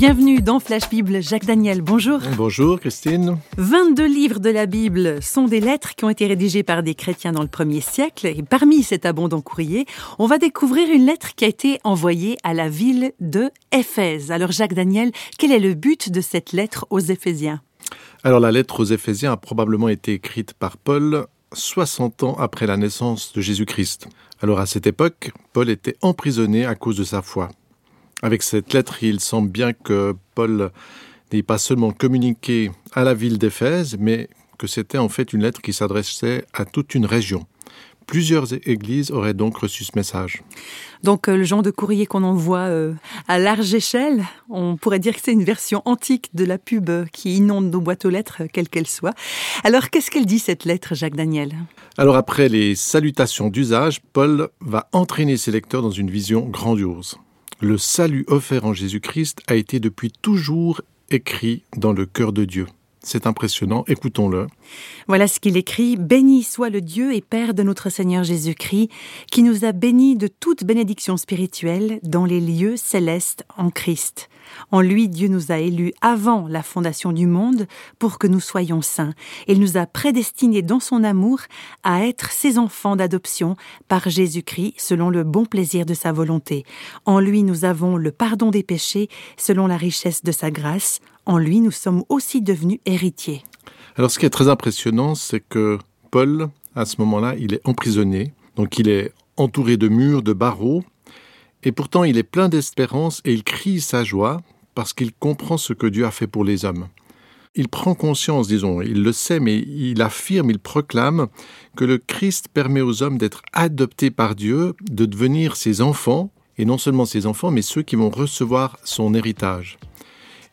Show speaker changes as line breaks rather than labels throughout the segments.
Bienvenue dans Flash Bible. Jacques Daniel, bonjour.
Bonjour Christine.
22 livres de la Bible sont des lettres qui ont été rédigées par des chrétiens dans le premier siècle. Et parmi cet abondant courrier, on va découvrir une lettre qui a été envoyée à la ville de Éphèse. Alors Jacques Daniel, quel est le but de cette lettre aux Éphésiens?
Alors la lettre aux Éphésiens a probablement été écrite par Paul 60 ans après la naissance de Jésus-Christ. Alors à cette époque, Paul était emprisonné à cause de sa foi. Avec cette lettre, il semble bien que Paul n'ait pas seulement communiqué à la ville d'Éphèse, mais que c'était en fait une lettre qui s'adressait à toute une région. Plusieurs églises auraient donc reçu ce message.
Donc euh, le genre de courrier qu'on envoie euh, à large échelle, on pourrait dire que c'est une version antique de la pub qui inonde nos boîtes aux lettres, quelles qu'elles soient. Alors qu'est-ce qu'elle dit cette lettre, Jacques Daniel?
Alors après les salutations d'usage, Paul va entraîner ses lecteurs dans une vision grandiose le salut offert en Jésus-Christ a été depuis toujours écrit dans le cœur de Dieu. C'est impressionnant, écoutons-le.
Voilà ce qu'il écrit. Béni soit le Dieu et Père de notre Seigneur Jésus-Christ, qui nous a bénis de toute bénédiction spirituelle dans les lieux célestes en Christ. En lui, Dieu nous a élus avant la fondation du monde pour que nous soyons saints. Il nous a prédestinés dans son amour à être ses enfants d'adoption par Jésus-Christ selon le bon plaisir de sa volonté. En lui, nous avons le pardon des péchés selon la richesse de sa grâce. En lui, nous sommes aussi devenus héritiers.
Alors ce qui est très impressionnant, c'est que Paul, à ce moment-là, il est emprisonné. Donc il est entouré de murs, de barreaux, et pourtant, il est plein d'espérance et il crie sa joie parce qu'il comprend ce que Dieu a fait pour les hommes. Il prend conscience, disons, il le sait, mais il affirme, il proclame que le Christ permet aux hommes d'être adoptés par Dieu, de devenir ses enfants, et non seulement ses enfants, mais ceux qui vont recevoir son héritage.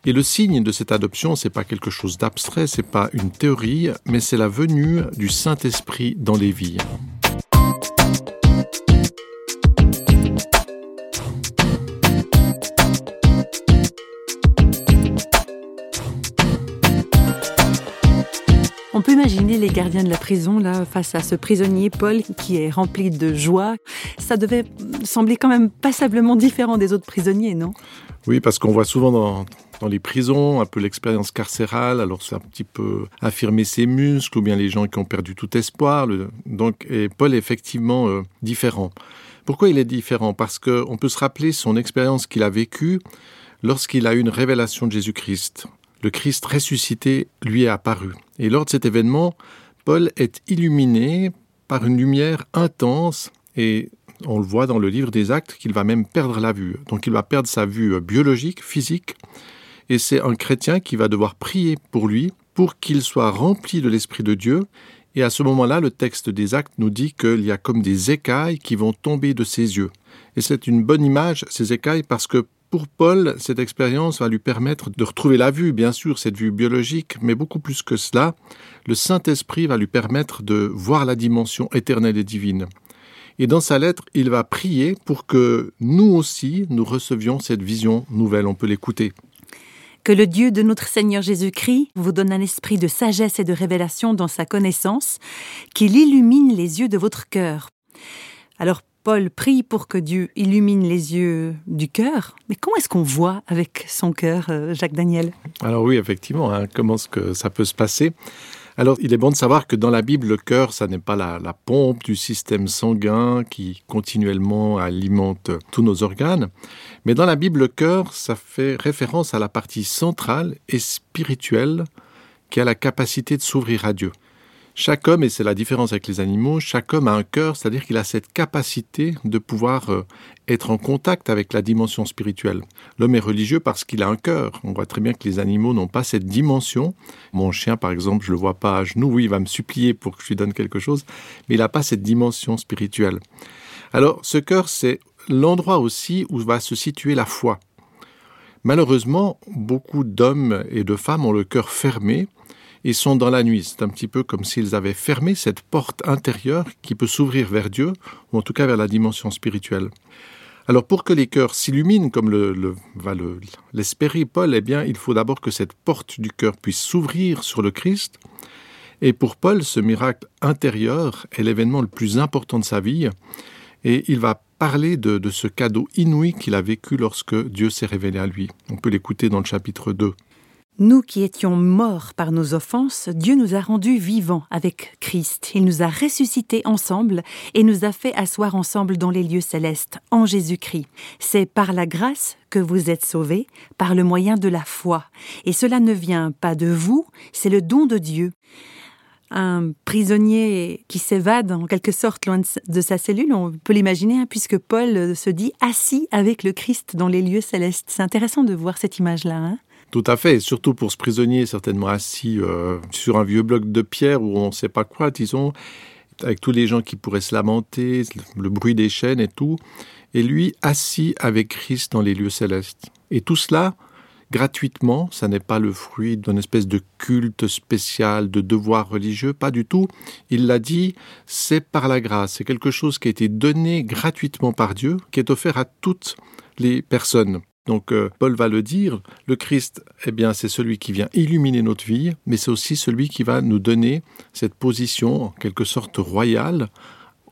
Et le signe de cette adoption, c'est pas quelque chose d'abstrait, c'est pas une théorie, mais c'est la venue du Saint-Esprit dans les vies.
On peut imaginer les gardiens de la prison là face à ce prisonnier Paul qui est rempli de joie. Ça devait sembler quand même passablement différent des autres prisonniers, non?
Oui, parce qu'on voit souvent dans, les prisons un peu l'expérience carcérale. Alors c'est un petit peu affirmer ses muscles ou bien les gens qui ont perdu tout espoir. donc et Paul est effectivement euh, différent. Pourquoi il est différent? Parce qu'on peut se rappeler son expérience qu'il a vécue lorsqu'il a eu une révélation de Jésus-Christ le Christ ressuscité lui est apparu. Et lors de cet événement, Paul est illuminé par une lumière intense et on le voit dans le livre des actes qu'il va même perdre la vue. Donc il va perdre sa vue biologique, physique, et c'est un chrétien qui va devoir prier pour lui pour qu'il soit rempli de l'Esprit de Dieu. Et à ce moment-là, le texte des actes nous dit qu'il y a comme des écailles qui vont tomber de ses yeux. Et c'est une bonne image, ces écailles, parce que pour Paul, cette expérience va lui permettre de retrouver la vue, bien sûr, cette vue biologique, mais beaucoup plus que cela, le Saint-Esprit va lui permettre de voir la dimension éternelle et divine. Et dans sa lettre, il va prier pour que nous aussi, nous recevions cette vision nouvelle. On peut l'écouter.
Que le Dieu de notre Seigneur Jésus-Christ vous donne un esprit de sagesse et de révélation dans sa connaissance, qu'il illumine les yeux de votre cœur. Alors Paul prie pour que Dieu illumine les yeux du cœur. Mais comment est-ce qu'on voit avec son cœur, euh, Jacques Daniel?
Alors oui, effectivement, hein, comment est-ce que ça peut se passer? Alors, il est bon de savoir que dans la Bible, le cœur, ça n'est pas la, la, pompe du système sanguin qui continuellement alimente tous nos organes, mais dans la Bible, le cœur, ça fait référence à la partie centrale et spirituelle qui a la capacité de s'ouvrir à Dieu. Chaque homme, et c'est la différence avec les animaux, chaque homme a un cœur, c'est-à-dire qu'il a cette capacité de pouvoir euh, être en contact avec la dimension spirituelle. L'homme est religieux parce qu'il a un cœur. On voit très bien que les animaux n'ont pas cette dimension. Mon chien, par exemple, je le vois pas à genoux. Oui, il va me supplier pour que je lui donne quelque chose, mais il n'a pas cette dimension spirituelle. Alors, ce cœur, c'est l'endroit aussi où va se situer la foi. Malheureusement, beaucoup d'hommes et de femmes ont le cœur fermé ils sont dans la nuit. C'est un petit peu comme s'ils avaient fermé cette porte intérieure qui peut s'ouvrir vers Dieu, ou en tout cas vers la dimension spirituelle. Alors pour que les cœurs s'illuminent, comme le, le, va l'espérer Paul, eh bien il faut d'abord que cette porte du cœur puisse s'ouvrir sur le Christ. Et pour Paul, ce miracle intérieur est l'événement le plus important de sa vie. Et il va parler de, de ce cadeau inouï qu'il a vécu lorsque Dieu s'est révélé à lui. On peut l'écouter dans le chapitre 2.
Nous qui étions morts par nos offenses, Dieu nous a rendus vivants avec Christ. Il nous a ressuscités ensemble et nous a fait asseoir ensemble dans les lieux célestes, en Jésus-Christ. C'est par la grâce que vous êtes sauvés, par le moyen de la foi. Et cela ne vient pas de vous, c'est le don de Dieu. Un prisonnier qui s'évade en quelque sorte loin de sa cellule, on peut l'imaginer, hein, puisque Paul se dit assis avec le Christ dans les lieux célestes. C'est intéressant de voir cette image-là. Hein
tout à fait, surtout pour ce prisonnier certainement assis euh, sur un vieux bloc de pierre où on ne sait pas quoi, disons, avec tous les gens qui pourraient se lamenter, le bruit des chaînes et tout, et lui assis avec Christ dans les lieux célestes. Et tout cela gratuitement, ça n'est pas le fruit d'une espèce de culte spécial, de devoir religieux, pas du tout. Il l'a dit, c'est par la grâce, c'est quelque chose qui a été donné gratuitement par Dieu, qui est offert à toutes les personnes. Donc euh, Paul va le dire, le Christ, eh bien, c'est celui qui vient illuminer notre vie, mais c'est aussi celui qui va nous donner cette position, en quelque sorte royale,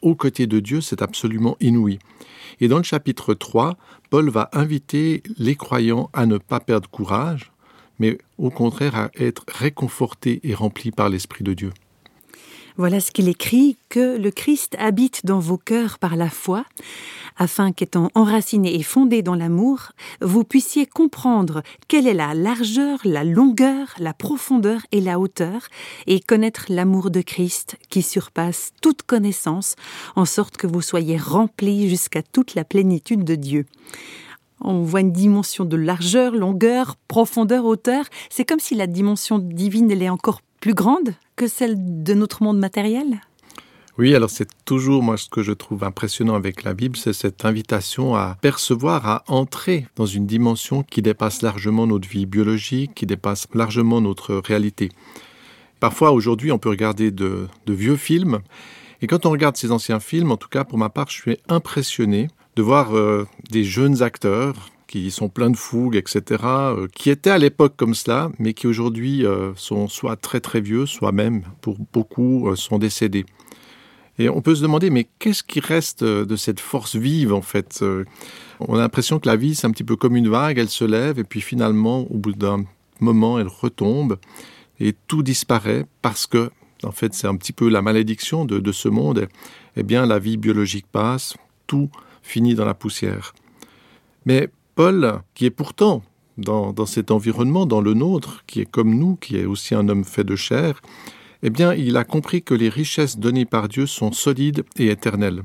aux côtés de Dieu, c'est absolument inouï. Et dans le chapitre 3, Paul va inviter les croyants à ne pas perdre courage, mais au contraire à être réconfortés et remplis par l'Esprit de Dieu.
Voilà ce qu'il écrit, que le Christ habite dans vos cœurs par la foi, afin qu'étant enraciné et fondé dans l'amour, vous puissiez comprendre quelle est la largeur, la longueur, la profondeur et la hauteur, et connaître l'amour de Christ qui surpasse toute connaissance, en sorte que vous soyez remplis jusqu'à toute la plénitude de Dieu. On voit une dimension de largeur, longueur, profondeur, hauteur. C'est comme si la dimension divine elle est encore plus grande que celle de notre monde matériel?
Oui, alors c'est toujours moi ce que je trouve impressionnant avec la Bible, c'est cette invitation à percevoir, à entrer dans une dimension qui dépasse largement notre vie biologique, qui dépasse largement notre réalité. Parfois aujourd'hui on peut regarder de, vieux films, et quand on regarde ces anciens films, en tout cas pour ma part, je suis impressionné de voir euh, des jeunes acteurs qui sont pleins de fougue, etc., euh, qui étaient à l'époque comme cela, mais qui aujourd'hui euh, sont soit très très vieux, soit même, pour beaucoup, euh, sont décédés. Et on peut se demander, mais qu'est-ce qui reste de cette force vive, en fait On a l'impression que la vie, c'est un petit peu comme une vague, elle se lève, et puis finalement, au bout d'un moment, elle retombe, et tout disparaît, parce que, en fait, c'est un petit peu la malédiction de, de ce monde. Eh bien, la vie biologique passe, tout finit dans la poussière. Mais Paul, qui est pourtant dans, cet environnement, dans le nôtre, qui est comme nous, qui est aussi un homme fait de chair, eh bien, il a compris que les richesses données par Dieu sont solides et éternelles.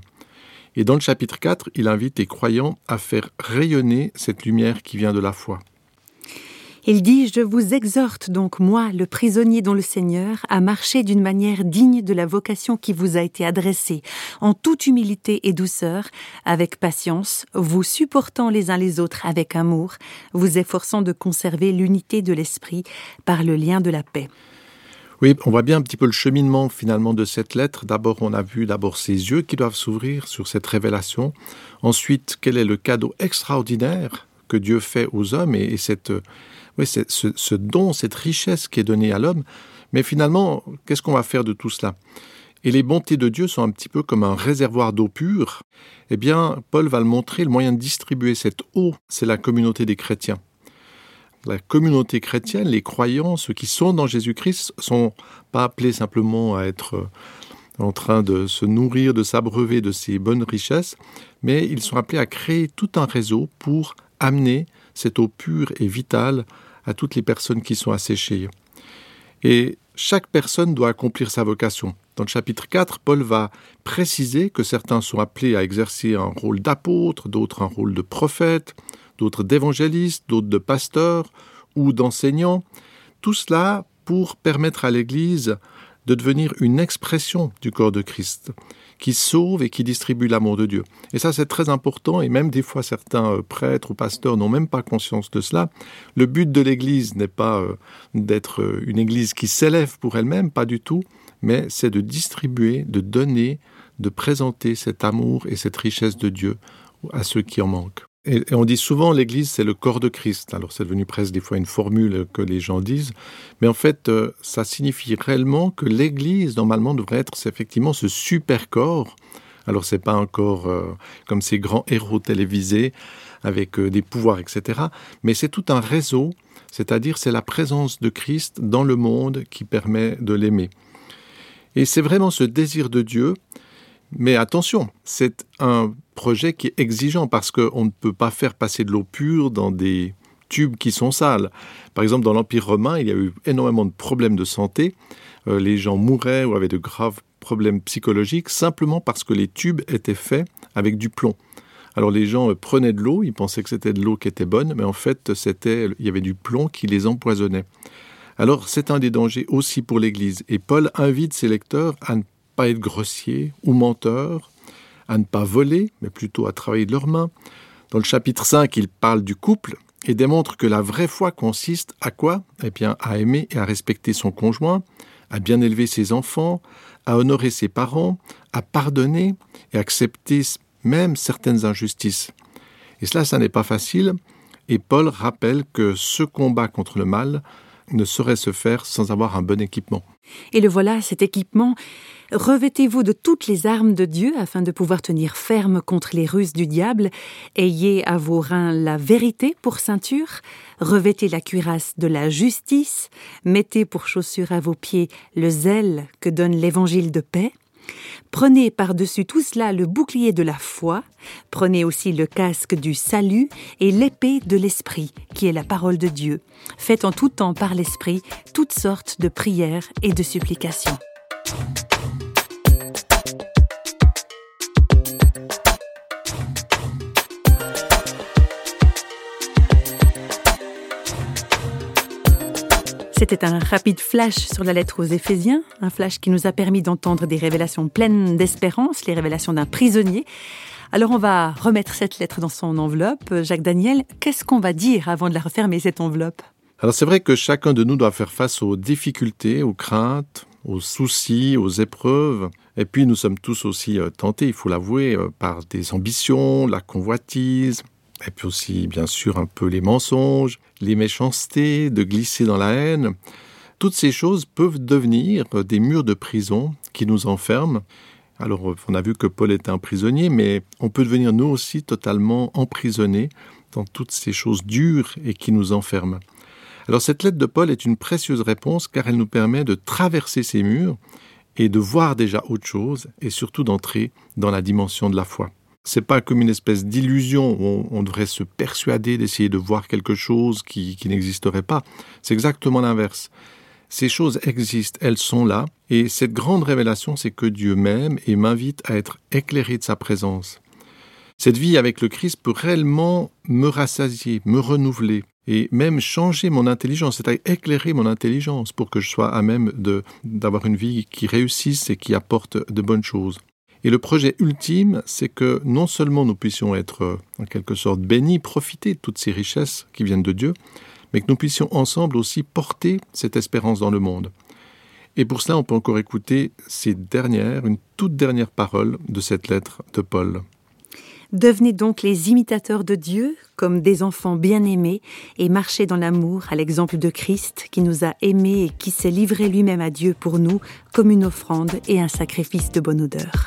Et dans le chapitre 4, il invite les croyants à faire rayonner cette lumière qui vient de la foi.
Il dit Je vous exhorte donc, moi, le prisonnier dont le Seigneur, à marcher d'une manière digne de la vocation qui vous a été adressée, en toute humilité et douceur, avec patience, vous supportant les uns les autres avec amour, vous efforçant de conserver l'unité de l'esprit par le lien de la paix.
Oui, on voit bien un petit peu le cheminement finalement de cette lettre. D'abord, on a vu d'abord ses yeux qui doivent s'ouvrir sur cette révélation. Ensuite, quel est le cadeau extraordinaire que Dieu fait aux hommes et, et cette oui, c'est ce, don, cette richesse qui est donnée à l'homme. Mais finalement, qu'est-ce qu'on va faire de tout cela? Et les bontés de Dieu sont un petit peu comme un réservoir d'eau pure. Eh bien, Paul va le montrer, le moyen de distribuer cette eau, c'est la communauté des chrétiens. La communauté chrétienne, les croyants, ceux qui sont dans Jésus-Christ, sont pas appelés simplement à être euh, en train de se nourrir, de s'abreuver de ces bonnes richesses, mais ils sont appelés à créer tout un réseau pour amener cette eau pure et vitale à toutes les personnes qui sont asséchées. Et chaque personne doit accomplir sa vocation. Dans le chapitre 4, Paul va préciser que certains sont appelés à exercer un rôle d'apôtre, d'autres un rôle de prophète, d'autres d'évangéliste, d'autres de pasteur ou d'enseignant. Tout cela pour permettre à l'Église de devenir une expression du corps de Christ qui sauve et qui distribue l'amour de Dieu. Et ça, c'est très important, et même des fois, certains euh, prêtres ou pasteurs n'ont même pas conscience de cela. Le but de l'Église n'est pas euh, d'être euh, une Église qui s'élève pour elle-même, pas du tout, mais c'est de distribuer, de donner, de présenter cet amour et cette richesse de Dieu à ceux qui en manquent. Et, on dit souvent l'Église, c'est le corps de Christ. Alors c'est devenu presque des fois une formule que les gens disent. Mais en fait, euh, ça signifie réellement que l'Église, normalement, devrait être effectivement ce super corps. Alors c'est pas un corps euh, comme ces grands héros télévisés avec euh, des pouvoirs, etc. Mais c'est tout un réseau, c'est-à-dire c'est la présence de Christ dans le monde qui permet de l'aimer. Et c'est vraiment ce désir de Dieu mais attention, c'est un projet qui est exigeant parce qu'on ne peut pas faire passer de l'eau pure dans des tubes qui sont sales. Par exemple, dans l'Empire romain, il y a eu énormément de problèmes de santé. Euh, les gens mouraient ou avaient de graves problèmes psychologiques simplement parce que les tubes étaient faits avec du plomb. Alors les gens prenaient de l'eau, ils pensaient que c'était de l'eau qui était bonne, mais en fait, c'était, il y avait du plomb qui les empoisonnait. Alors c'est un des dangers aussi pour l'Église. Et Paul invite ses lecteurs à ne pas être grossier ou menteur, à ne pas voler, mais plutôt à travailler de leurs mains. Dans le chapitre 5, il parle du couple et démontre que la vraie foi consiste à quoi? Eh bien, à aimer et à respecter son conjoint, à bien élever ses enfants, à honorer ses parents, à pardonner et accepter même certaines injustices. Et cela, ça n'est pas facile, et Paul rappelle que ce combat contre le mal ne saurait se faire sans avoir un bon équipement.
Et le voilà, cet équipement. Revêtez-vous de toutes les armes de Dieu afin de pouvoir tenir ferme contre les ruses du diable. Ayez à vos reins la vérité pour ceinture. Revêtez la cuirasse de la justice. Mettez pour chaussure à vos pieds le zèle que donne l'évangile de paix. Prenez par-dessus tout cela le bouclier de la foi, prenez aussi le casque du salut et l'épée de l'Esprit, qui est la parole de Dieu. Faites en tout temps par l'Esprit toutes sortes de prières et de supplications. C'était un rapide flash sur la lettre aux Éphésiens, un flash qui nous a permis d'entendre des révélations pleines d'espérance, les révélations d'un prisonnier. Alors on va remettre cette lettre dans son enveloppe. Jacques Daniel, qu'est-ce qu'on va dire avant de la refermer, cette enveloppe?
Alors c'est vrai que chacun de nous doit faire face aux difficultés, aux craintes, aux soucis, aux épreuves. Et puis nous sommes tous aussi euh, tentés, il faut l'avouer, euh, par des ambitions, la convoitise, et puis aussi bien sûr un peu les mensonges, les méchancetés, de glisser dans la haine. Toutes ces choses peuvent devenir des murs de prison qui nous enferment. Alors on a vu que Paul était un prisonnier, mais on peut devenir nous aussi totalement emprisonnés dans toutes ces choses dures et qui nous enferment. Alors cette lettre de Paul est une précieuse réponse car elle nous permet de traverser ces murs et de voir déjà autre chose et surtout d'entrer dans la dimension de la foi. C'est pas comme une espèce d'illusion où on, devrait se persuader d'essayer de voir quelque chose qui, qui n'existerait pas. C'est exactement l'inverse. Ces choses existent, elles sont là, et cette grande révélation, c'est que Dieu m'aime et m'invite à être éclairé de sa présence. Cette vie avec le Christ peut réellement me rassasier, me renouveler et même changer mon intelligence, c'est-à-dire éclairer mon intelligence pour que je sois à même d'avoir une vie qui réussisse et qui apporte de bonnes choses. Et le projet ultime, c'est que non seulement nous puissions être en quelque sorte bénis, profiter de toutes ces richesses qui viennent de Dieu, mais que nous puissions ensemble aussi porter cette espérance dans le monde. Et pour cela, on peut encore écouter ces dernières, une toute dernière parole de cette lettre de Paul.
Devenez donc les imitateurs de Dieu comme des enfants bien-aimés et marchez dans l'amour à l'exemple de Christ qui nous a aimés et qui s'est livré lui-même à Dieu pour nous comme une offrande et un sacrifice de bonne odeur.